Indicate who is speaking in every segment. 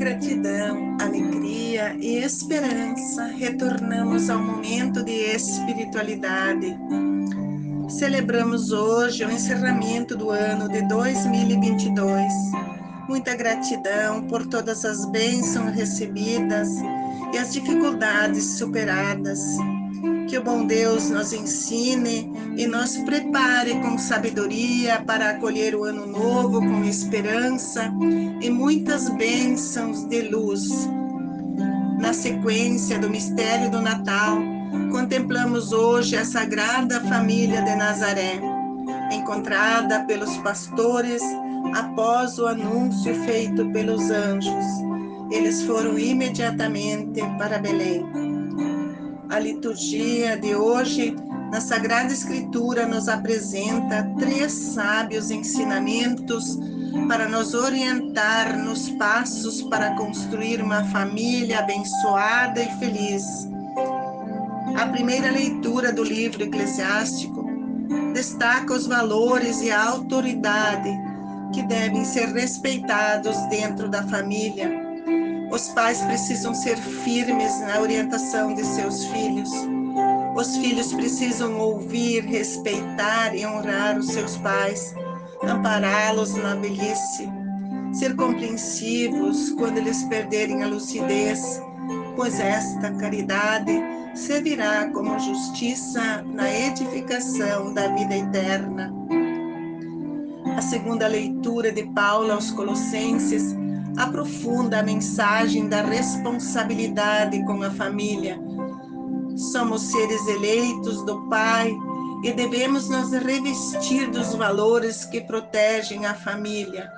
Speaker 1: gratidão, alegria e esperança, retornamos ao momento de espiritualidade. Celebramos hoje o encerramento do ano de 2022. Muita gratidão por todas as bênçãos recebidas e as dificuldades superadas. Que o bom Deus nos ensine e nos prepare com sabedoria para acolher o ano novo com esperança e muitas bênçãos de luz. Na sequência do mistério do Natal, contemplamos hoje a Sagrada Família de Nazaré, encontrada pelos pastores após o anúncio feito pelos anjos. Eles foram imediatamente para Belém. A liturgia de hoje, na Sagrada Escritura, nos apresenta três sábios ensinamentos para nos orientar nos passos para construir uma família abençoada e feliz. A primeira leitura do livro eclesiástico destaca os valores e a autoridade que devem ser respeitados dentro da família os pais precisam ser firmes na orientação de seus filhos. Os filhos precisam ouvir, respeitar e honrar os seus pais, ampará-los na velhice, ser compreensivos quando eles perderem a lucidez, pois esta caridade servirá como justiça na edificação da vida eterna. A segunda leitura de Paulo aos Colossenses aprofunda a mensagem da responsabilidade com a família. Somos seres eleitos do Pai e devemos nos revestir dos valores que protegem a família: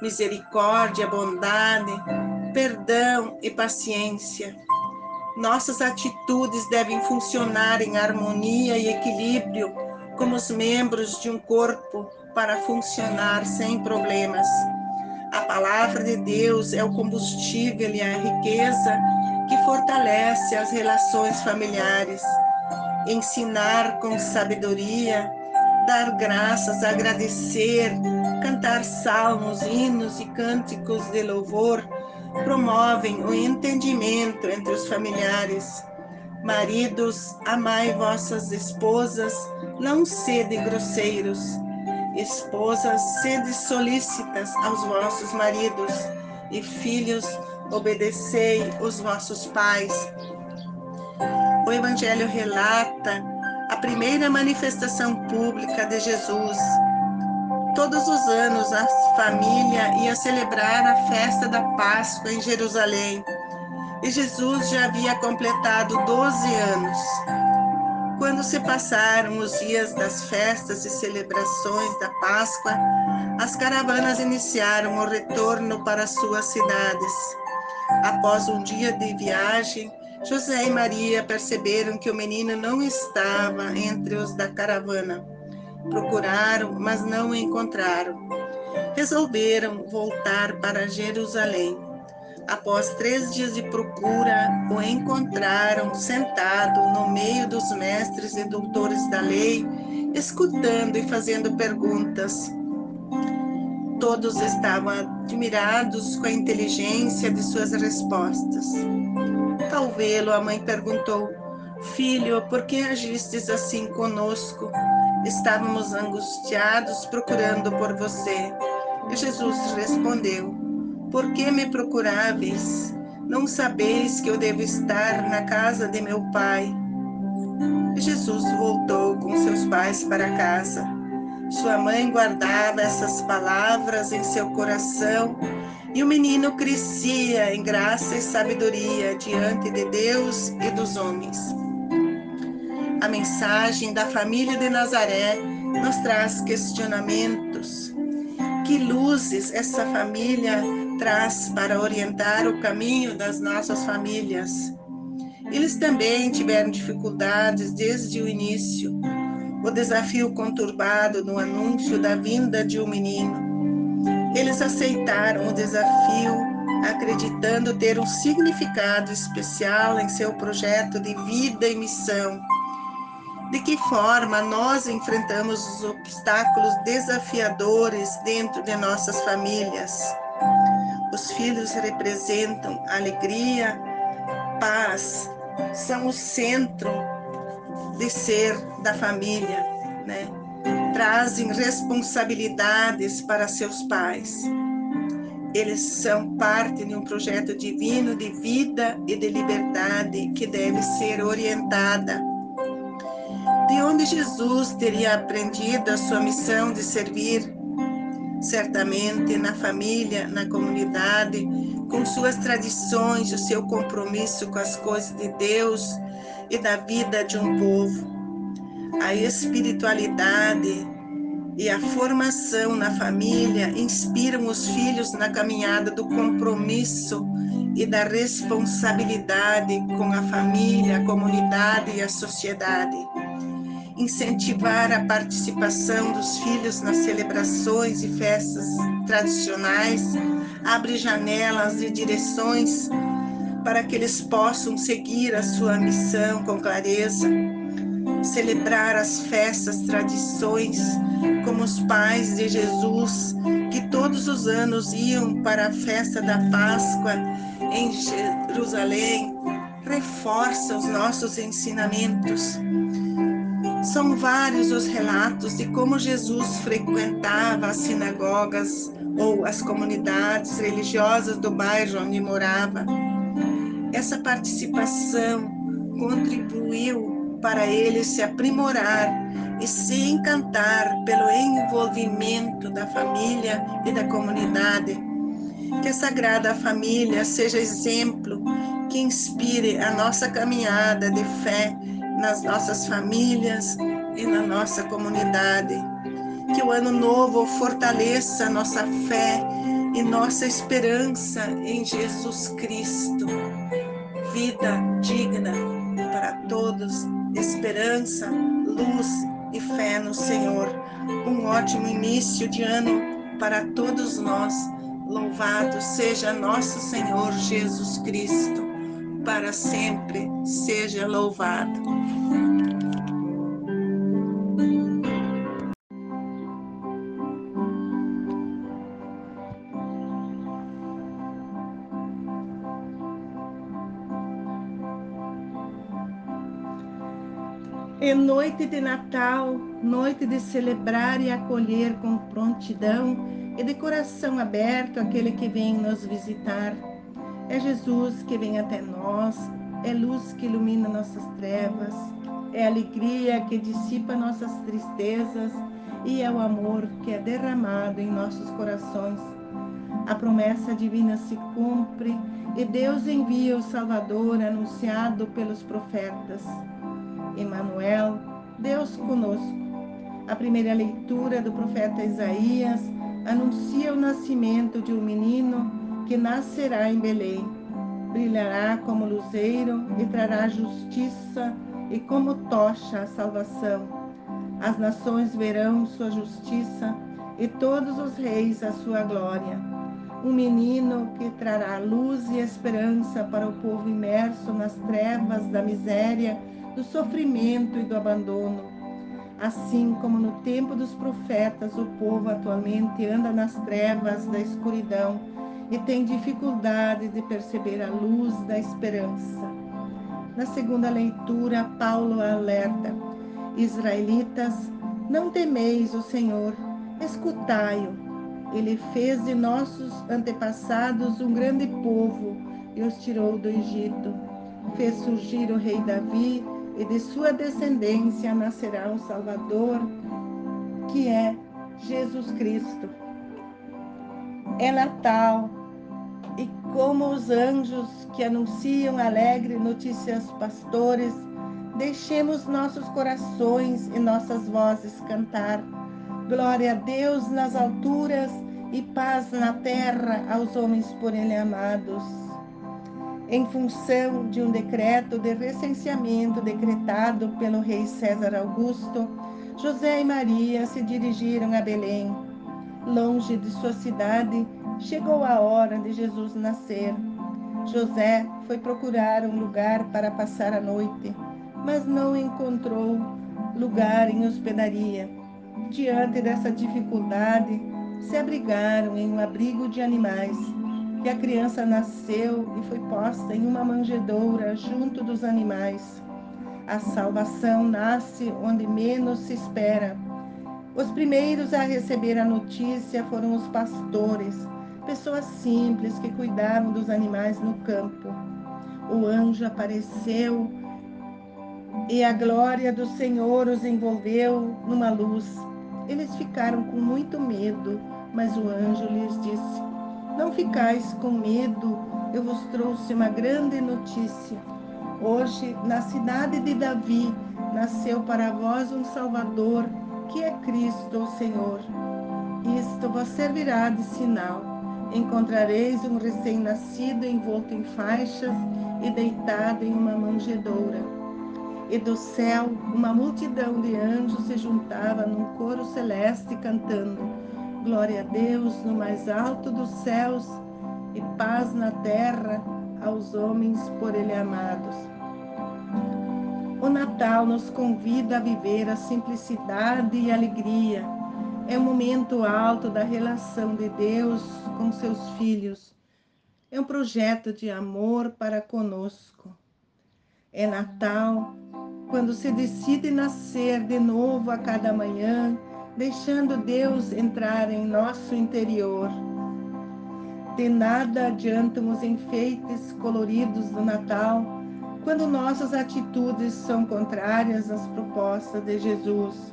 Speaker 1: misericórdia, bondade, perdão e paciência. Nossas atitudes devem funcionar em harmonia e equilíbrio como os membros de um corpo para funcionar sem problemas. A palavra de Deus é o combustível e a riqueza que fortalece as relações familiares. Ensinar com sabedoria, dar graças, agradecer, cantar salmos, hinos e cânticos de louvor promovem o entendimento entre os familiares. Maridos, amai vossas esposas, não sede grosseiros Esposas, sede solícitas aos vossos maridos, e filhos, obedecei os vossos pais. O Evangelho relata a primeira manifestação pública de Jesus. Todos os anos a família ia celebrar a festa da Páscoa em Jerusalém. E Jesus já havia completado 12 anos. Quando se passaram os dias das festas e celebrações da Páscoa, as caravanas iniciaram o retorno para suas cidades. Após um dia de viagem, José e Maria perceberam que o menino não estava entre os da caravana. Procuraram, mas não o encontraram. Resolveram voltar para Jerusalém. Após três dias de procura, o encontraram sentado no meio dos mestres e doutores da lei, escutando e fazendo perguntas. Todos estavam admirados com a inteligência de suas respostas. Ao vê-lo, a mãe perguntou: Filho, por que agistes assim conosco? Estávamos angustiados procurando por você. E Jesus respondeu: por que me procuráveis? Não sabeis que eu devo estar na casa de meu pai? Jesus voltou com seus pais para casa. Sua mãe guardava essas palavras em seu coração e o menino crescia em graça e sabedoria diante de Deus e dos homens. A mensagem da família de Nazaré nos traz questionamentos. Que luzes essa família traz para orientar o caminho das nossas famílias. Eles também tiveram dificuldades desde o início. O desafio conturbado no anúncio da vinda de um menino. Eles aceitaram o desafio, acreditando ter um significado especial em seu projeto de vida e missão. De que forma nós enfrentamos os obstáculos desafiadores dentro de nossas famílias? Os filhos representam alegria, paz, são o centro de ser da família, né? Trazem responsabilidades para seus pais. Eles são parte de um projeto divino de vida e de liberdade que deve ser orientada. De onde Jesus teria aprendido a sua missão de servir certamente na família, na comunidade, com suas tradições, o seu compromisso com as coisas de Deus e da vida de um povo. A espiritualidade e a formação na família inspiram os filhos na caminhada do compromisso e da responsabilidade com a família, a comunidade e a sociedade incentivar a participação dos filhos nas celebrações e festas tradicionais, abre janelas e direções para que eles possam seguir a sua missão com clareza, celebrar as festas, tradições, como os pais de Jesus, que todos os anos iam para a festa da Páscoa em Jerusalém, reforça os nossos ensinamentos são vários os relatos de como Jesus frequentava as sinagogas ou as comunidades religiosas do bairro onde morava. Essa participação contribuiu para ele se aprimorar e se encantar pelo envolvimento da família e da comunidade. Que a Sagrada Família seja exemplo que inspire a nossa caminhada de fé nas nossas famílias e na nossa comunidade. Que o ano novo fortaleça nossa fé e nossa esperança em Jesus Cristo. Vida digna para todos, esperança, luz e fé no Senhor. Um ótimo início de ano para todos nós. Louvado seja nosso Senhor Jesus Cristo para sempre seja louvado. É noite de Natal, noite de celebrar e acolher com prontidão e de coração aberto aquele que vem nos visitar é Jesus que vem até nós, é luz que ilumina nossas trevas, é alegria que dissipa nossas tristezas e é o amor que é derramado em nossos corações. A promessa divina se cumpre e Deus envia o Salvador anunciado pelos profetas. Emanuel, Deus conosco. A primeira leitura do profeta Isaías anuncia o nascimento de um menino que nascerá em Belém. Brilhará como luzeiro e trará justiça e como tocha a salvação. As nações verão sua justiça e todos os reis a sua glória. Um menino que trará luz e esperança para o povo imerso nas trevas da miséria, do sofrimento e do abandono. Assim como no tempo dos profetas, o povo atualmente anda nas trevas da escuridão e tem dificuldade de perceber a luz da esperança. Na segunda leitura, Paulo alerta: Israelitas, não temeis o Senhor, escutai-o. Ele fez de nossos antepassados um grande povo e os tirou do Egito. Fez surgir o rei Davi e de sua descendência nascerá um Salvador, que é Jesus Cristo é Natal e como os anjos que anunciam alegre notícias pastores, deixemos nossos corações e nossas vozes cantar. Glória a Deus nas alturas e paz na terra aos homens por ele amados. Em função de um decreto de recenseamento decretado pelo rei César Augusto, José e Maria se dirigiram a Belém longe de sua cidade, chegou a hora de Jesus nascer. José foi procurar um lugar para passar a noite, mas não encontrou lugar em hospedaria. Diante dessa dificuldade, se abrigaram em um abrigo de animais. que a criança nasceu e foi posta em uma manjedoura junto dos animais. A salvação nasce onde menos se espera. Os primeiros a receber a notícia foram os pastores, pessoas simples que cuidavam dos animais no campo. O anjo apareceu e a glória do Senhor os envolveu numa luz. Eles ficaram com muito medo, mas o anjo lhes disse: Não ficais com medo, eu vos trouxe uma grande notícia. Hoje, na cidade de Davi, nasceu para vós um Salvador, que é Cristo, o Senhor. Isto vos servirá de sinal. Encontrareis um recém-nascido envolto em faixas e deitado em uma manjedoura e do céu uma multidão de anjos se juntava num coro celeste cantando: Glória a Deus no mais alto dos céus e paz na terra aos homens por Ele amados. O Natal nos convida a viver a simplicidade e alegria. É o momento alto da relação de Deus com seus filhos. É um projeto de amor para conosco. É Natal quando se decide nascer de novo a cada manhã, deixando Deus entrar em nosso interior. De nada adiantam os enfeites coloridos do Natal quando nossas atitudes são contrárias às propostas de Jesus.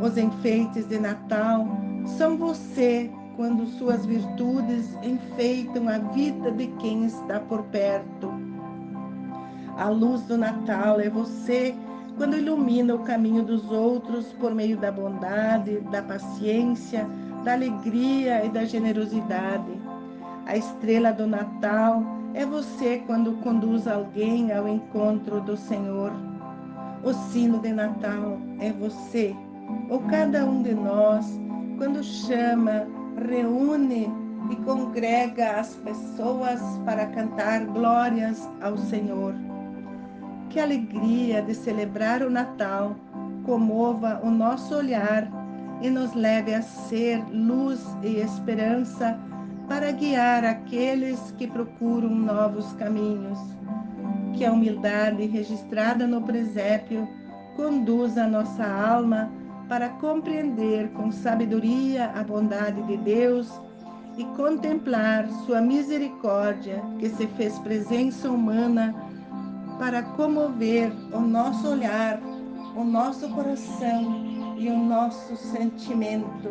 Speaker 1: Os enfeites de Natal são você quando suas virtudes enfeitam a vida de quem está por perto a luz do Natal é você quando ilumina o caminho dos outros por meio da bondade, da paciência, da alegria e da generosidade. A estrela do Natal é você quando conduz alguém ao encontro do Senhor. O sino de Natal é você, ou cada um de nós, quando chama, reúne e congrega as pessoas para cantar glórias ao Senhor. Que alegria de celebrar o Natal comova o nosso olhar e nos leve a ser luz e esperança para guiar aqueles que procuram novos caminhos. Que a humildade registrada no presépio conduza a nossa alma para compreender com sabedoria a bondade de Deus e contemplar sua misericórdia que se fez presença humana para comover o nosso olhar, o nosso coração e o nosso sentimento.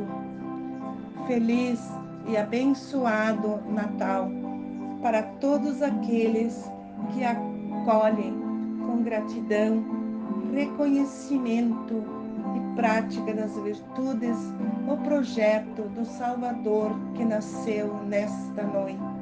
Speaker 1: Feliz e abençoado Natal para todos aqueles que acolhem com gratidão, reconhecimento e prática das virtudes o projeto do Salvador que nasceu nesta noite.